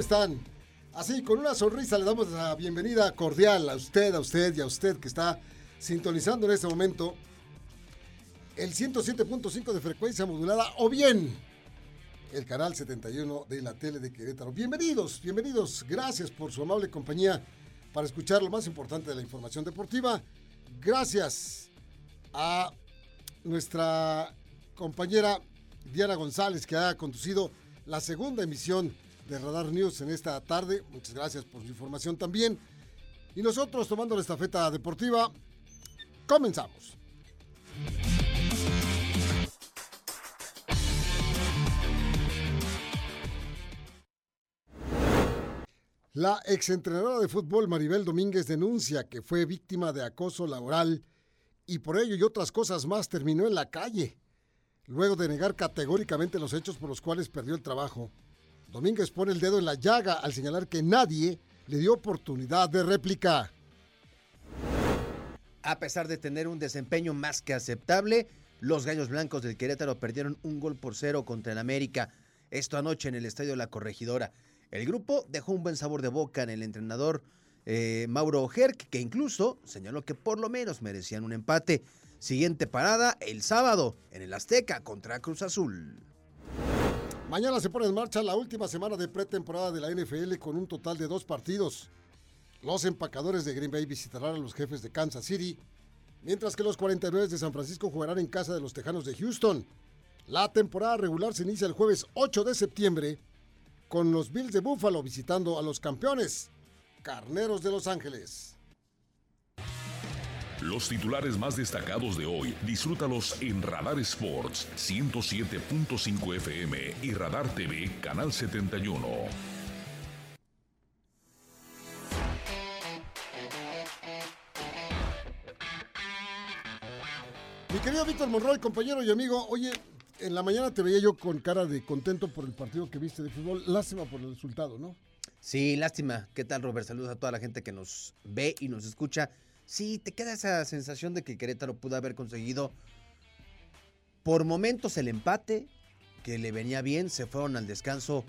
¿Cómo están? Así, con una sonrisa le damos la bienvenida cordial a usted, a usted y a usted que está sintonizando en este momento el 107.5 de frecuencia modulada o bien el canal 71 de la tele de Querétaro. Bienvenidos, bienvenidos. Gracias por su amable compañía para escuchar lo más importante de la información deportiva. Gracias a nuestra compañera Diana González que ha conducido la segunda emisión de Radar News en esta tarde. Muchas gracias por su información también. Y nosotros tomando la estafeta deportiva, comenzamos. La exentrenadora de fútbol Maribel Domínguez denuncia que fue víctima de acoso laboral y por ello y otras cosas más terminó en la calle, luego de negar categóricamente los hechos por los cuales perdió el trabajo. Domínguez pone el dedo en la llaga al señalar que nadie le dio oportunidad de réplica. A pesar de tener un desempeño más que aceptable, los Gallos Blancos del Querétaro perdieron un gol por cero contra el América. Esto anoche en el Estadio La Corregidora. El grupo dejó un buen sabor de boca en el entrenador eh, Mauro Herc, que incluso señaló que por lo menos merecían un empate. Siguiente parada el sábado en el Azteca contra Cruz Azul. Mañana se pone en marcha la última semana de pretemporada de la NFL con un total de dos partidos. Los empacadores de Green Bay visitarán a los jefes de Kansas City, mientras que los 49 de San Francisco jugarán en casa de los Tejanos de Houston. La temporada regular se inicia el jueves 8 de septiembre con los Bills de Buffalo visitando a los campeones, Carneros de Los Ángeles. Los titulares más destacados de hoy, disfrútalos en Radar Sports 107.5 FM y Radar TV Canal 71. Mi querido Víctor Monroy, compañero y amigo, oye, en la mañana te veía yo con cara de contento por el partido que viste de fútbol. Lástima por el resultado, ¿no? Sí, lástima. ¿Qué tal, Robert? Saludos a toda la gente que nos ve y nos escucha. Sí, te queda esa sensación de que Querétaro pudo haber conseguido por momentos el empate, que le venía bien. Se fueron al descanso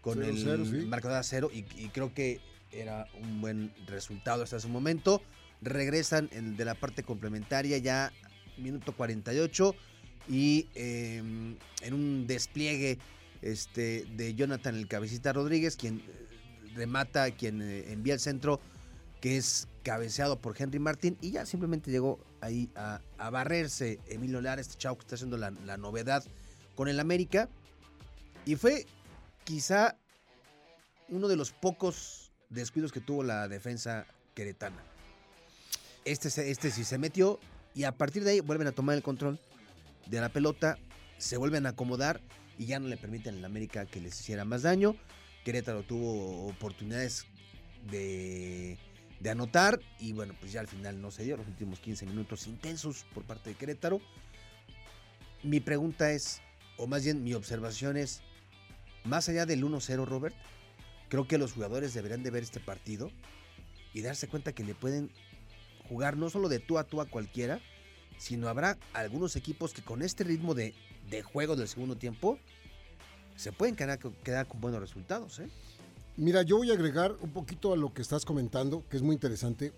con Cero, el cero, sí. marcador a cero y, y creo que era un buen resultado hasta ese momento. Regresan en- de la parte complementaria ya minuto 48 y eh, en un despliegue este, de Jonathan el Cabecita Rodríguez, quien eh, remata, quien eh, envía el centro, que es cabeceado por Henry Martín, y ya simplemente llegó ahí a, barrerse Emilio Lara, este chavo que está haciendo la, la novedad con el América, y fue quizá uno de los pocos descuidos que tuvo la defensa queretana. Este, este sí se metió, y a partir de ahí vuelven a tomar el control de la pelota, se vuelven a acomodar y ya no le permiten al América que les hiciera más daño. Querétaro tuvo oportunidades de, de anotar y bueno, pues ya al final no se dio, los últimos 15 minutos intensos por parte de Querétaro. Mi pregunta es, o más bien mi observación es, más allá del 1-0 Robert, creo que los jugadores deberían de ver este partido y darse cuenta que le pueden jugar no solo de tú a tú a cualquiera, sino habrá algunos equipos que con este ritmo de, de juego del segundo tiempo se pueden quedar, quedar con buenos resultados. ¿eh? Mira, yo voy a agregar un poquito a lo que estás comentando, que es muy interesante.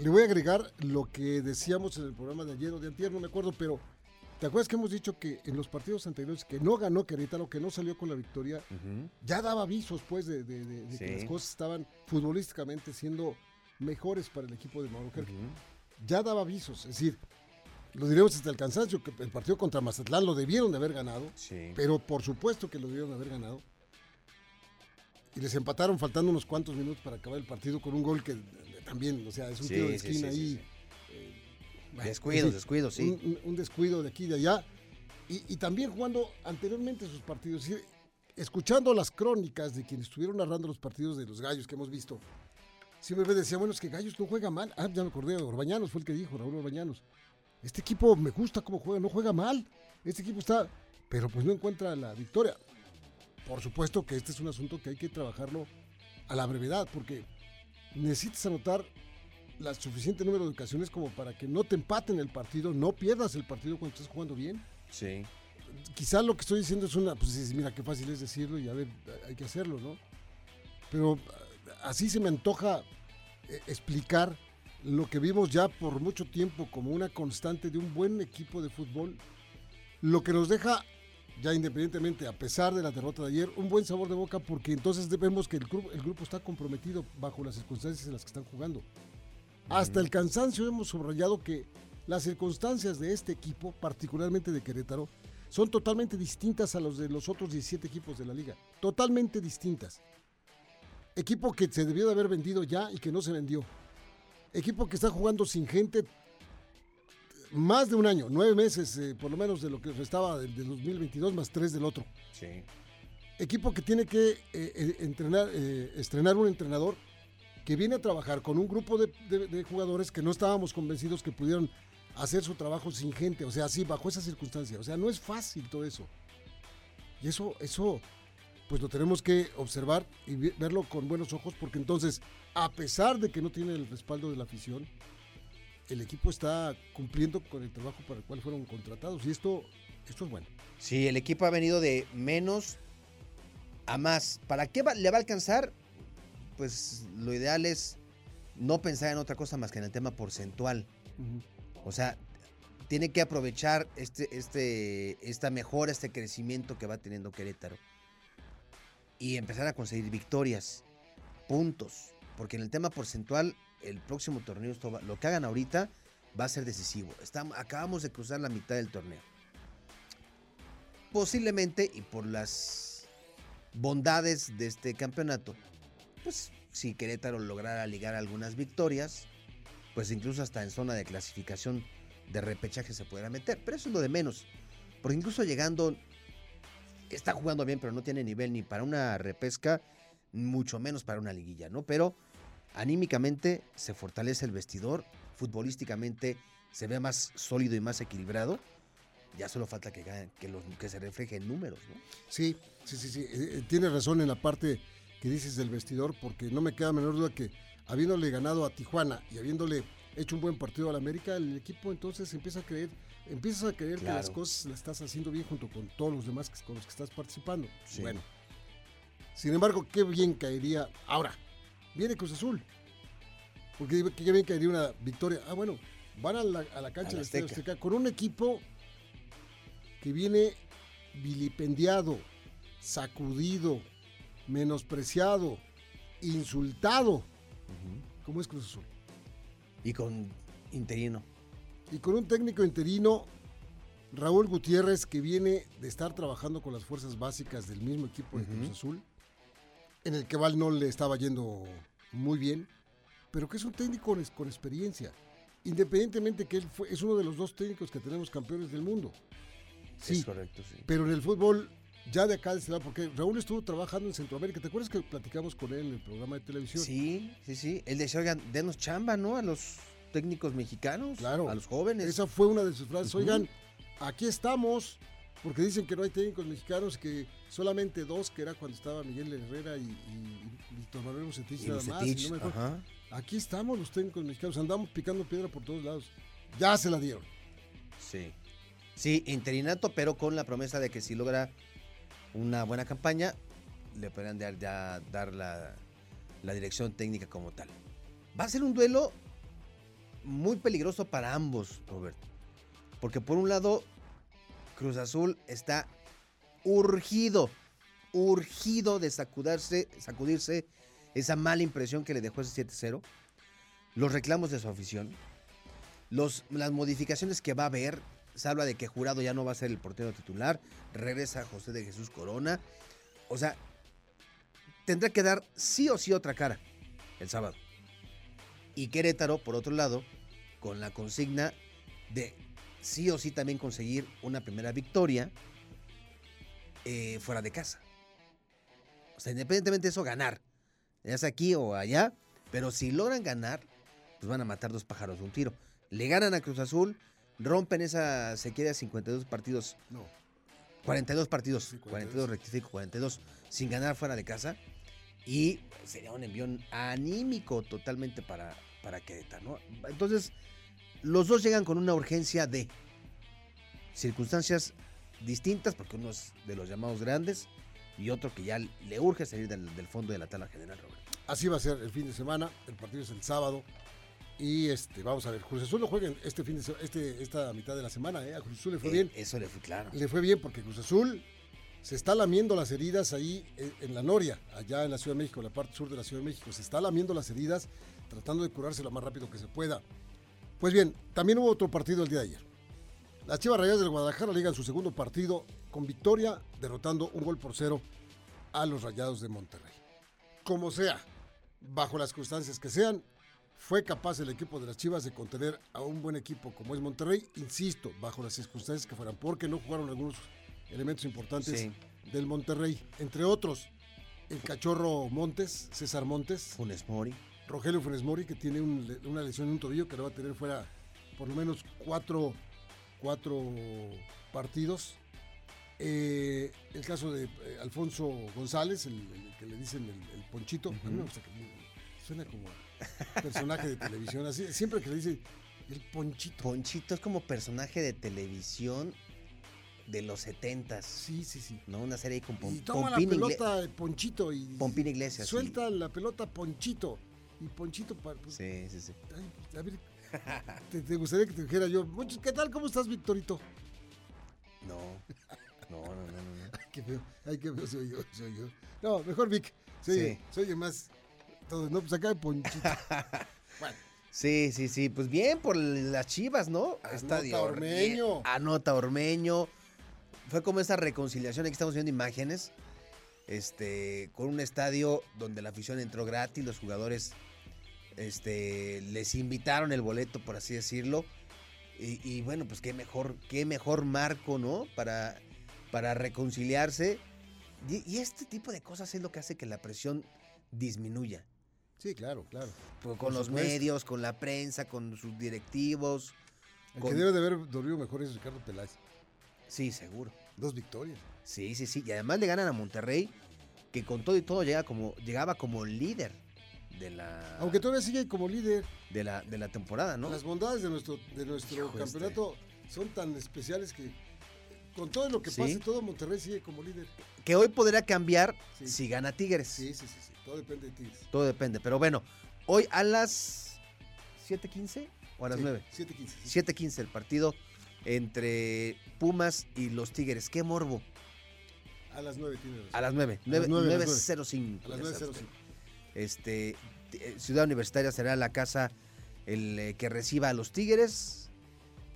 Le voy a agregar lo que decíamos en el programa de ayer o de antier, no me acuerdo, pero ¿te acuerdas que hemos dicho que en los partidos anteriores que no ganó Querétaro, que no salió con la victoria, ya daba avisos pues de, de- de- de que Sí. las cosas estaban futbolísticamente siendo mejores para el equipo de Mauro Herc. Ya daba avisos, es decir, lo diremos hasta el cansancio, que el partido contra Mazatlán lo debieron de haber ganado, Sí. pero por supuesto que lo debieron de haber ganado. Y les empataron faltando unos cuantos minutos para acabar el partido con un gol que eh, también, o sea, es un Sí, tiro de sí, esquina sí, sí, ahí. sí. eh, bueno, Descuidos, en fin, descuidos, sí. Un, descuido de aquí y de allá. Y, y también jugando anteriormente sus partidos. escuchando las crónicas de quienes estuvieron narrando los partidos de los gallos que hemos visto, siempre me decía, bueno, es que Gallos no juega mal. Ah, ya me acordé, Orbañanos fue el que dijo, Raúl Orbañanos. Este equipo me gusta cómo juega, no juega mal. Este equipo está, pero pues no encuentra la victoria. Por supuesto que este es un asunto que hay que trabajarlo a la brevedad, porque necesitas anotar la suficiente número de ocasiones como para que no te empaten el partido, no pierdas el partido cuando estás jugando bien. Sí. quizá lo que estoy diciendo es una, pues mira qué fácil es decirlo y a ver, hay que hacerlo, ¿no? Pero así se me antoja eh, explicar lo que vimos ya por mucho tiempo como una constante de un buen equipo de fútbol, lo que nos deja, ya independientemente, a pesar de la derrota de ayer, un buen sabor de boca porque entonces vemos que el grupo, el grupo está comprometido bajo las circunstancias en las que están jugando. Hasta el cansancio hemos subrayado que las circunstancias de este equipo, particularmente de Querétaro, son totalmente distintas a los de los otros 17 equipos de la liga. Totalmente distintas. Equipo que se debió de haber vendido ya y que no se vendió. Equipo que está jugando sin gente más de un año, nueve meses eh, por lo menos de lo que restaba del, 2022 más tres del otro. Sí. Equipo que tiene que eh, eh, entrenar, estrenar un entrenador que viene a trabajar con un grupo de, de, jugadores que no estábamos convencidos que pudieran hacer su trabajo sin gente, o sea, así, bajo esa circunstancia. O sea, no es fácil todo eso. Y eso, eso, pues lo tenemos que observar y verlo con buenos ojos, porque entonces, a pesar de que no tiene el respaldo de la afición, el equipo está cumpliendo con el trabajo para el cual fueron contratados. Y esto, esto es bueno. Sí, el equipo ha venido de menos a más. ¿Para qué le va a alcanzar? Pues lo ideal es no pensar en otra cosa más que en el tema porcentual. O sea, tiene que aprovechar este, este, esta mejora, este crecimiento que va teniendo Querétaro. Y empezar a conseguir victorias, puntos. Porque en el tema porcentual, el próximo torneo, lo que hagan ahorita, va a ser decisivo. Estamos, acabamos de cruzar la mitad del torneo. Posiblemente, y por las bondades de este campeonato, pues si Querétaro lograra ligar algunas victorias, pues incluso hasta en zona de clasificación de repechaje se pudiera meter. Pero eso es lo de menos. Porque incluso llegando, está jugando bien, pero no tiene nivel ni para una repesca, mucho menos para una liguilla, ¿no? Pero anímicamente se fortalece el vestidor, futbolísticamente se ve más sólido y más equilibrado. Ya solo falta que, que, que se refleje en números, ¿no? Sí, sí, sí, sí. Eh, eh, tienes razón en la parte que dices del vestidor, porque no me queda menor duda que habiéndole ganado a Tijuana y habiéndole hecho un buen partido al América, el equipo entonces empieza a creer, empiezas a creer que las cosas las estás haciendo bien junto con todos los demás con los que estás participando. Bueno. Sin embargo, qué bien caería. Ahora, viene Cruz Azul. Porque qué bien caería una victoria. Ah, bueno, van a la, cancha de Azteca con un equipo que viene vilipendiado, sacudido, menospreciado, insultado ¿Cómo es Cruz Azul? Y con interino. Y con un técnico interino, Raúl Gutiérrez, que viene de estar trabajando con las fuerzas básicas del mismo equipo de Cruz Azul, en el que Val no le estaba yendo muy bien, pero que es un técnico con, experiencia. Independientemente que él fue, es uno de los dos técnicos que tenemos campeones del mundo. Sí, es correcto, sí. Pero en el fútbol ya de acá de este porque Raúl estuvo trabajando en Centroamérica. ¿Te acuerdas que platicamos con él en el programa de televisión? Sí, sí, sí. Él decía, oigan, denos chamba, ¿no? A los técnicos mexicanos, claro, a los jóvenes. Esa fue una de sus frases. Oigan, aquí estamos, porque dicen que no hay técnicos mexicanos, que solamente dos, que era cuando estaba Miguel Herrera y, Víctor Manuel Bucetich nada más. aquí estamos los técnicos mexicanos, andamos picando piedra por todos lados. Ya se la dieron. Sí. Sí, interinato, pero con la promesa de que si logra una buena campaña, le podrían dar, ya dar la, dirección técnica como tal. Va a ser un duelo muy peligroso para ambos, Roberto. Porque por un lado, Cruz Azul está urgido, urgido de sacudirse, sacudirse esa mala impresión que le dejó ese 7-0, los reclamos de su afición, los, las modificaciones que va a haber se habla de que Jurado ya no va a ser el portero titular, regresa José de Jesús Corona. O sea, tendrá que dar sí o sí otra cara el sábado. Y Querétaro, por otro lado, con la consigna de sí o sí también conseguir una primera victoria eh, fuera de casa. O sea, independientemente de eso, ganar. Ya sea aquí o allá, pero si logran ganar, pues van a matar dos pájaros de un tiro. Le ganan a Cruz Azul, rompen esa sequía de 52 partidos. No. 42 partidos. 42. rectifico, 42 sin ganar fuera de casa. Y sería un envión anímico totalmente para, para Querétaro, ¿no? Entonces, los dos llegan con una urgencia de circunstancias distintas, porque uno es de los llamados grandes y otro que ya le urge salir del, del fondo de la tabla general, Roberto. Así va a ser el fin de semana. El partido es el sábado. Y este, vamos a ver, Cruz Azul lo juega en este fin de este, esta mitad de la semana, ¿eh? A Cruz Azul le fue Eh, bien. Eso le fue claro. Le fue bien porque Cruz Azul se está lamiendo las heridas ahí en, en la Noria, allá en la Ciudad de México, en la parte sur de la Ciudad de México. Se está lamiendo las heridas, tratando de curarse lo más rápido que se pueda. Pues bien, también hubo otro partido el día de ayer. Las Chivas Rayadas del Guadalajara ligan su segundo partido con victoria, derrotando un gol por cero a los Rayados de Monterrey. Como sea, bajo las circunstancias que sean, fue capaz el equipo de las Chivas de contener a un buen equipo como es Monterrey, insisto, bajo las circunstancias que fueran, porque no jugaron algunos elementos importantes Sí. del Monterrey, entre otros el cachorro Montes, César Montes, Funes Mori. Rogelio Funes Mori, que tiene un una lesión en un tobillo que lo va a tener fuera por lo menos cuatro, cuatro partidos. Eh, el caso de eh, Alfonso González, el, el que le dicen el, el Ponchito, a mí me gusta que suena como a personaje de televisión, así, siempre que le dicen el Ponchito. Ponchito es como personaje de televisión de los setentas, Sí, sí, sí. ¿no? Una serie con Pom- Y toma la Pompín pelota Ponchito y Pompín Iglesias. sí. suelta la pelota Ponchito. Y Ponchito, pues, Sí, sí, sí. Ay, a ver, te, te gustaría que te dijera yo, "Muchos, ¿qué tal? ¿Cómo estás, Victorito? No. No, no, no, no. no. Ay, qué feo, ay, qué feo soy yo, soy yo. No, mejor Vic, Sí. se oye más. Todo, no, pues acá Ponchito. bueno, Sí, sí, sí. Pues bien por las chivas, ¿no? Anota Ormeño. bien, Anota Ormeño. Fue como esa reconciliación. Aquí estamos viendo imágenes. Este, con un estadio donde la afición entró gratis, los jugadores este, les invitaron el boleto, por así decirlo. Y, y bueno, pues qué mejor, qué mejor marco, ¿no? Para, para reconciliarse. Y, y este tipo de cosas es lo que hace que la presión disminuya. sí, claro, claro. Por con los supuesto. medios, con la prensa, con sus directivos. El Con- que debe de haber dormido mejor es Ricardo Peláez. Sí, seguro. Dos victorias. Sí, sí, sí. Y además le ganan a Monterrey, que con todo y todo llega como, llegaba como líder de la, Aunque todavía sigue como líder. de la, de la temporada, ¿no? Las bondades de nuestro, de nuestro Hijo, este. campeonato son tan especiales que con todo lo que Sí. pase, todo Monterrey sigue como líder. Que hoy podría cambiar Sí. si gana Tigres. Sí, sí, sí, sí. Todo depende de ti. Todo depende. Pero bueno, hoy a las 7.15 o a las 9. 7-15. 7.15 el partido entre Pumas y los Tigres. Qué morbo. A las 9 tiene razón. A las 9. A las nueve, a las 9.05. A las ya sabe 9.05. usted. Este, eh, Ciudad Universitaria será la casa el eh, que reciba a los Tigres.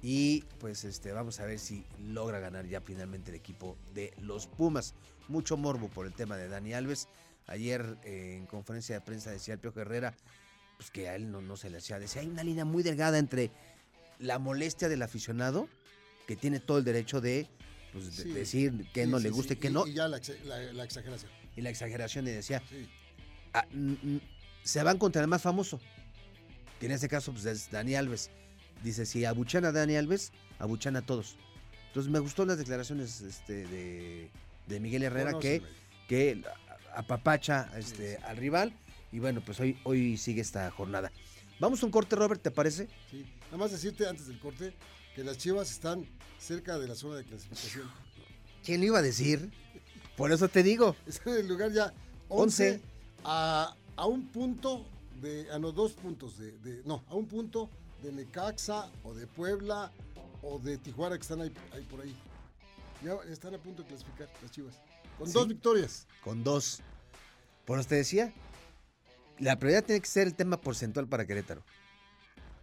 Y pues este, vamos a ver si logra ganar ya finalmente el equipo de los Pumas. Mucho morbo por el tema de Dani Alves. Ayer eh, en conferencia de prensa decía el Piojo Herrera pues que a él no, no se le hacía. Decía, hay una línea muy delgada entre la molestia del aficionado, que tiene todo el derecho de, pues, Sí. decir que Sí, no sí, le que Y- no, Y ya la, la- la exageración. y la exageración. Y decía, ah, se van contra el más famoso. Que en este caso pues, es Dani Alves. Dice, si abuchan a Dani Alves, abuchan a todos. Entonces me gustó las declaraciones este, de, de Miguel Herrera que, que apapacha este, al rival. Y bueno, pues hoy, hoy sigue esta jornada. Vamos a un corte, Robert, ¿te parece? Sí. Nada más decirte antes del corte que las chivas están cerca de la zona de clasificación. ¿Quién lo iba a decir? Por eso te digo. Están en el lugar ya 11, A, a un punto de. A no, dos puntos de, de- No, a un punto de Necaxa o de Puebla o de Tijuana que están ahí, ahí por ahí. Ya están a punto de clasificar las chivas. Con Sí. dos victorias. Con dos. Por eso te decía, la prioridad tiene que ser el tema porcentual para Querétaro.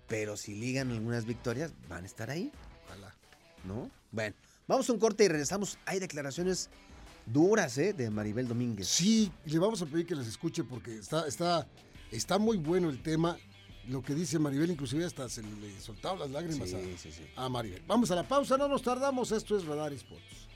Pero si ligan algunas victorias, van a estar ahí, Ojalá. ¿no? Bueno, vamos a un corte y regresamos. Hay declaraciones duras, ¿eh? De Maribel Domínguez. Sí, le vamos a pedir que las escuche porque está, está, está muy bueno el tema. Lo que dice Maribel, inclusive hasta se le soltaban las lágrimas a, Sí, sí, sí. a Maribel. Vamos a la pausa, no nos tardamos. Esto es Radar Sports.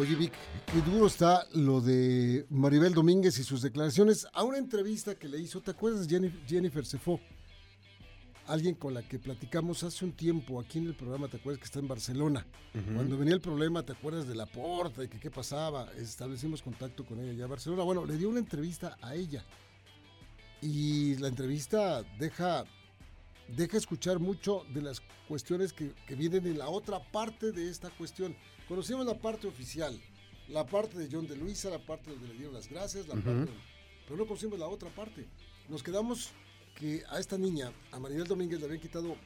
Oye, Vic, qué duro está lo de Maribel Domínguez y sus declaraciones a una entrevista que le hizo. ¿Te acuerdas de Jenny- Jennifer Cefó? alguien con la que platicamos hace un tiempo aquí en el programa, ¿te acuerdas que está en Barcelona? Cuando venía el problema, ¿te acuerdas de la porta y que qué pasaba? Establecimos contacto con ella ya en Barcelona. Bueno, le dio una entrevista a ella. Y la entrevista deja, deja escuchar mucho de las cuestiones que, que vienen en la otra parte de esta cuestión. Conocimos la parte oficial, la parte de John de Luisa, la parte donde le dieron las gracias, la parte, pero no conocimos la otra parte. Nos quedamos que a esta niña, a Maribel Domínguez, le habían quitado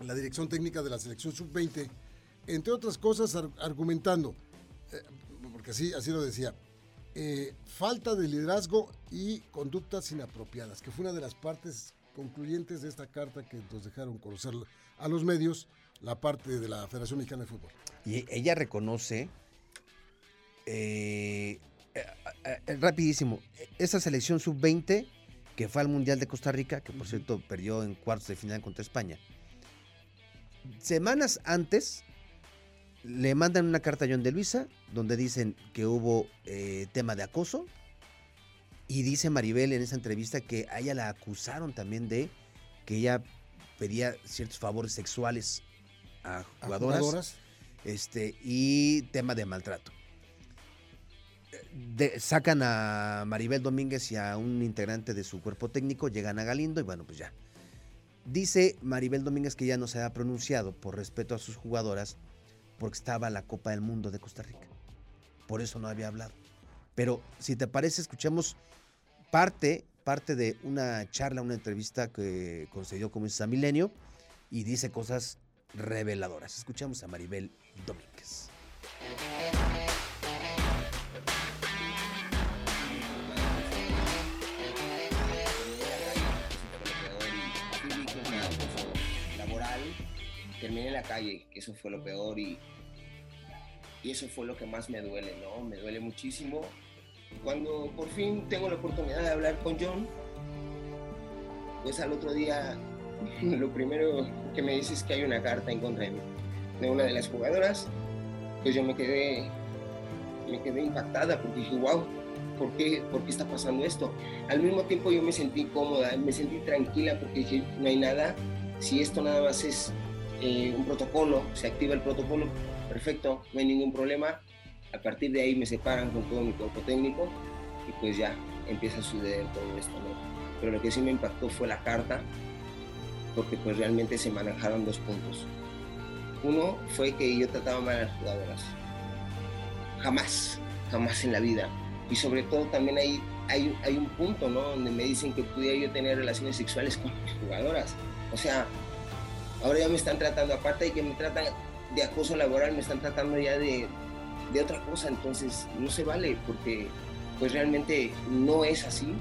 la dirección técnica de la selección sub-20, entre otras cosas ar- argumentando, eh, porque así, así lo decía, eh, falta de liderazgo y conductas inapropiadas, que fue una de las partes concluyentes de esta carta que nos dejaron conocer a los medios, la parte de la Federación Mexicana de Fútbol. Y ella reconoce, eh, eh, eh, rapidísimo, esa selección sub-20 que fue al Mundial de Costa Rica, que por cierto perdió en cuartos de final contra España. Semanas antes le mandan una carta a John de Luisa donde dicen que hubo tema de acoso y dice Maribel en esa entrevista que a ella la acusaron también de que ella pedía ciertos favores sexuales a A jugadoras, jugadoras, este y tema de maltrato. De- sacan a Maribel Domínguez y a un integrante de su cuerpo técnico, llegan a Galindo y bueno, pues ya. Dice Maribel Domínguez que ya no se ha pronunciado por respeto a sus jugadoras porque estaba la Copa del Mundo de Costa Rica. Por eso no había hablado. Pero si te parece, escuchemos parte, parte de una charla, una entrevista que concedió como a Milenio y dice cosas reveladoras. Escuchamos a Maribel Domínguez. terminé en la calle, eso fue lo peor y, y eso fue lo que más me duele, ¿no? Me duele muchísimo. Cuando por fin tengo la oportunidad de hablar con John, pues al otro día lo primero que me dice es que hay una carta en contra de mí, de una de las jugadoras, pues yo me quedé, me quedé impactada porque dije, wow, ¿por qué, ¿por qué está pasando esto? Al mismo tiempo yo me sentí cómoda, me sentí tranquila porque dije, no hay nada, si esto nada más es eh, un protocolo, se activa el protocolo, perfecto, no hay ningún problema. A partir de ahí me separan con todo mi cuerpo técnico y pues ya empieza a suceder todo esto, ¿no? Pero lo que sí me impactó fue la carta, porque pues realmente se manejaron dos puntos. Uno fue que yo trataba mal a las jugadoras. Jamás, jamás en la vida. Y sobre todo también hay, hay, un punto, ¿no? Donde me dicen que pudiera yo tener relaciones sexuales con mis jugadoras. O sea, ahora ya me están tratando, aparte de que me tratan de acoso laboral, me están tratando ya de, de otra cosa. Entonces, no se vale porque pues realmente no es así.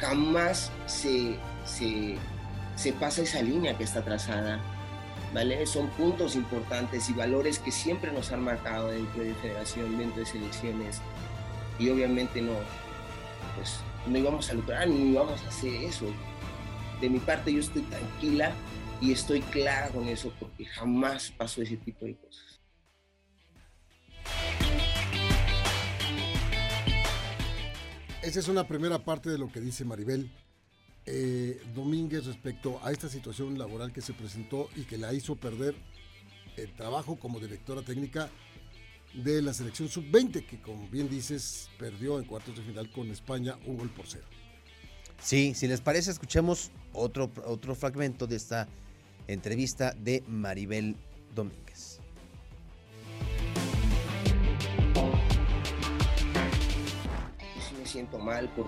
Jamás se, se, pasa esa línea que está trazada. ¿Vale? Son puntos importantes y valores que siempre nos han marcado dentro de federación, dentro de selecciones. Y obviamente no, pues no íbamos a lucrar ni íbamos a hacer eso. De mi parte yo estoy tranquila y estoy clara con eso porque jamás pasó ese tipo de cosas. Esa es una primera parte de lo que dice Maribel eh, Domínguez respecto a esta situación laboral que se presentó y que la hizo perder el trabajo como directora técnica de la selección sub-20, que como bien dices, perdió en cuartos de final con España un gol por cero. Sí, si les parece, escuchemos otro, otro fragmento de esta entrevista de Maribel Domínguez. Siento mal por,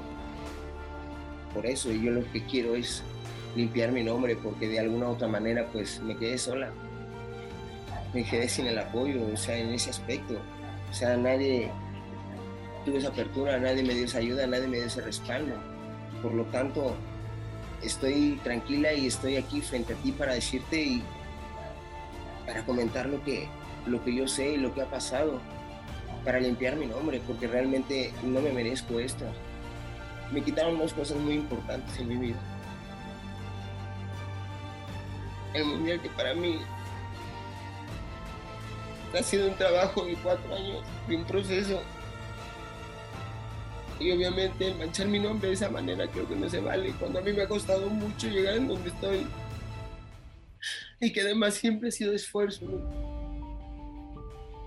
por eso y yo lo que quiero es limpiar mi nombre porque de alguna u otra manera pues me quedé sola. Me quedé sin el apoyo, o sea, en ese aspecto. O sea, nadie tuvo esa apertura, nadie me dio esa ayuda, nadie me dio ese respaldo. Por lo tanto, estoy tranquila y estoy aquí frente a ti para decirte y para comentar lo que, lo que yo sé y lo que ha pasado, para limpiar mi nombre, porque realmente no me merezco esto. Me quitaron dos cosas muy importantes en mi vida. El mundial que para mí ha sido un trabajo de cuatro años, de un proceso. Y obviamente el manchar mi nombre de esa manera creo que no se vale. Cuando a mí me ha costado mucho llegar en donde estoy. y que además siempre ha sido esfuerzo.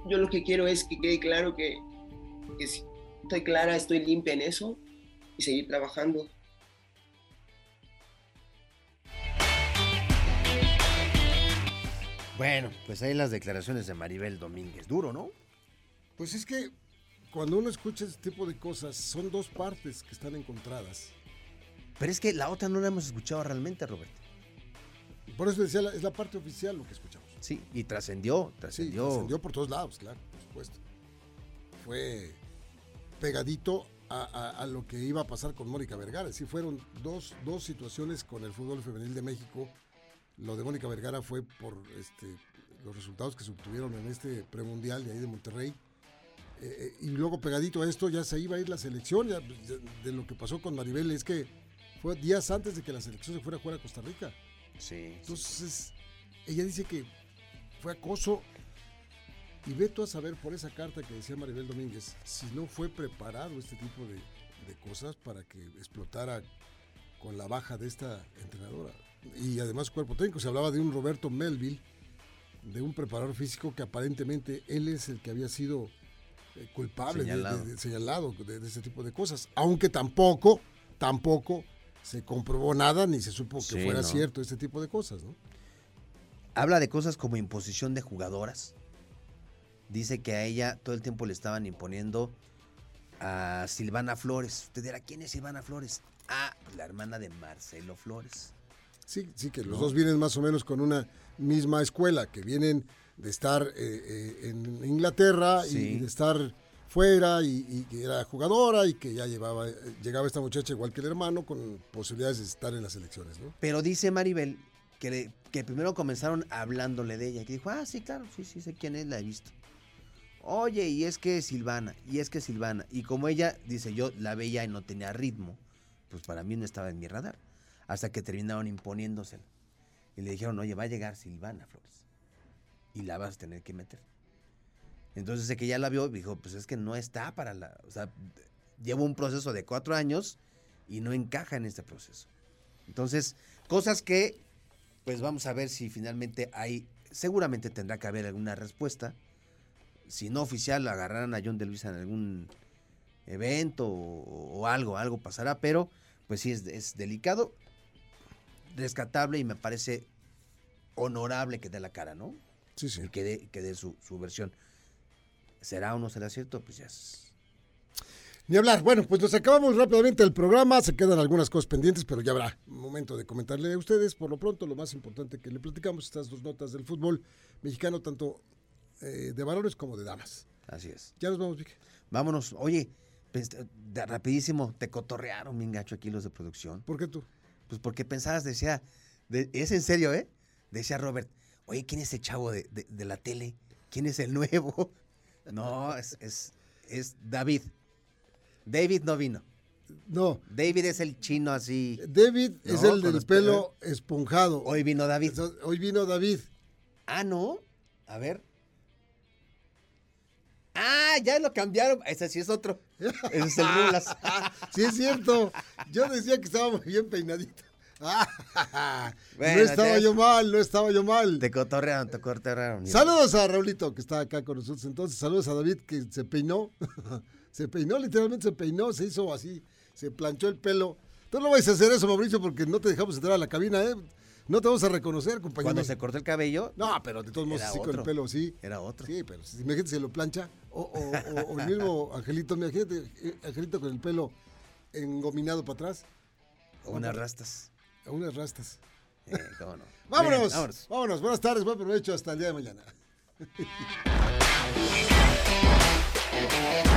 Yo lo que quiero es que quede claro que, que si estoy clara, estoy limpia en eso y seguir trabajando. Bueno, pues ahí las declaraciones de Maribel Domínguez. Duro, ¿no? Pues es que cuando uno escucha este tipo de cosas, son dos partes que están encontradas. Pero es que la otra no la hemos escuchado realmente, Roberto. Por eso decía, es la parte oficial lo que escuchamos. Sí, y trascendió, Sí, trascendió. trascendió por todos lados, claro, por supuesto. Fue pegadito a, a- a lo que iba a pasar con Mónica Vergara. Sí, fueron dos, dos situaciones con el fútbol femenil de México. Lo de Mónica Vergara fue por este, los resultados que se obtuvieron en este premundial de ahí de Monterrey. Eh, eh, y luego pegadito a esto ya se iba a ir la selección. ya, pues, de, de lo que pasó con Maribel es que fue días antes de que la selección se fuera a jugar a Costa Rica. Sí. Entonces, ella dice que fue acoso. Y ve tú a saber por esa carta que decía Maribel Domínguez, si no fue preparado este tipo de, de cosas para que explotara con la baja de esta entrenadora. Y además cuerpo técnico, se hablaba de un Roberto Melville, de un preparador físico que aparentemente él es el que había sido eh, culpable, Señalado. de, de- señalado de, de este tipo de cosas. Aunque tampoco, tampoco se comprobó nada ni se supo que Sí, fuera no. cierto este tipo de cosas, ¿no? Habla de cosas como imposición de jugadoras. Dice que a ella todo el tiempo le estaban imponiendo a Silvana Flores. Usted dirá, ¿quién es Silvana Flores? Ah, la hermana de Marcelo Flores. Sí, sí, que los No. dos vienen más o menos con una misma escuela, que vienen de estar eh, eh, en Inglaterra y- Sí. y de estar fuera y, y que era jugadora y que ya llevaba, eh, llegaba esta muchacha igual que el hermano con posibilidades de estar en las elecciones, ¿no? Pero dice Maribel que, que primero comenzaron hablándole de ella. Que dijo, ah, sí, claro, sí, sí, sé quién es, la he visto. Oye, y es que Silvana, y es que Silvana. Y como ella, dice, yo la veía y no tenía ritmo, pues para mí no estaba en mi radar. Hasta que terminaron imponiéndosela. Y le dijeron, oye, va a llegar Silvana Flores. Y la vas a tener que meter. Entonces, de que ya la vio, dijo, pues es que no está para la... O sea, lleva un proceso de cuatro años y no encaja en este proceso. Entonces, cosas que, pues vamos a ver si finalmente hay, seguramente tendrá que haber alguna respuesta. Si no oficial, agarrarán a John de Luisa en algún evento o, o algo, algo pasará, pero pues sí es, es delicado, rescatable y me parece honorable que dé la cara, ¿no? Sí, sí. Y que dé, que dé su, su versión. ¿Será o no será cierto? Pues ya es- Ni hablar. Bueno, pues nos acabamos rápidamente el programa. Se quedan algunas cosas pendientes, pero ya habrá momento de comentarle a ustedes. Por lo pronto, lo más importante que le platicamos, estas dos notas del fútbol mexicano, tanto eh, de varones como de damas. así es. Ya nos vamos, Vic. Vámonos. Oye, de- rapidísimo, te cotorrearon bien gacho aquí los de producción. ¿Por qué tú? Pues porque pensabas, decía, de- es en serio, ¿eh? Decía Robert, oye, ¿quién es ese chavo de, de- de la tele? ¿Quién es el nuevo? No, es, es, es David. David no vino. No, David es el chino así. David es el del pelo esponjado. Hoy vino David. Entonces, Hoy vino David. Ah, no. A ver. Ah, ya lo cambiaron. Ese sí es otro. Ese es el Rulas. Sí, es cierto. Yo decía que estaba muy bien peinadito. Bueno, no estaba te- yo mal, no estaba yo mal. Te cotorrearon, te cotorrearon. Saludos a Raulito que está acá con nosotros. Entonces, saludos a David que se peinó. se peinó, literalmente se peinó, se hizo así, se planchó el pelo. Tú no vais a hacer eso, Mauricio, porque no te dejamos entrar a la cabina, ¿eh? No te vamos a reconocer, compañero. Cuando se cortó el cabello, No, pero de todos modos, así con el pelo, sí. era otro. Sí, pero si imagínate si lo plancha. O, o- o- o el mismo Angelito, imagínate, eh, Angelito con el pelo engominado para atrás, O unas rastas. a unas rastas. Eh, cómo no. Vámonos, Bien, vámonos. vámonos. Buenas tardes, buen provecho, hasta el día de mañana.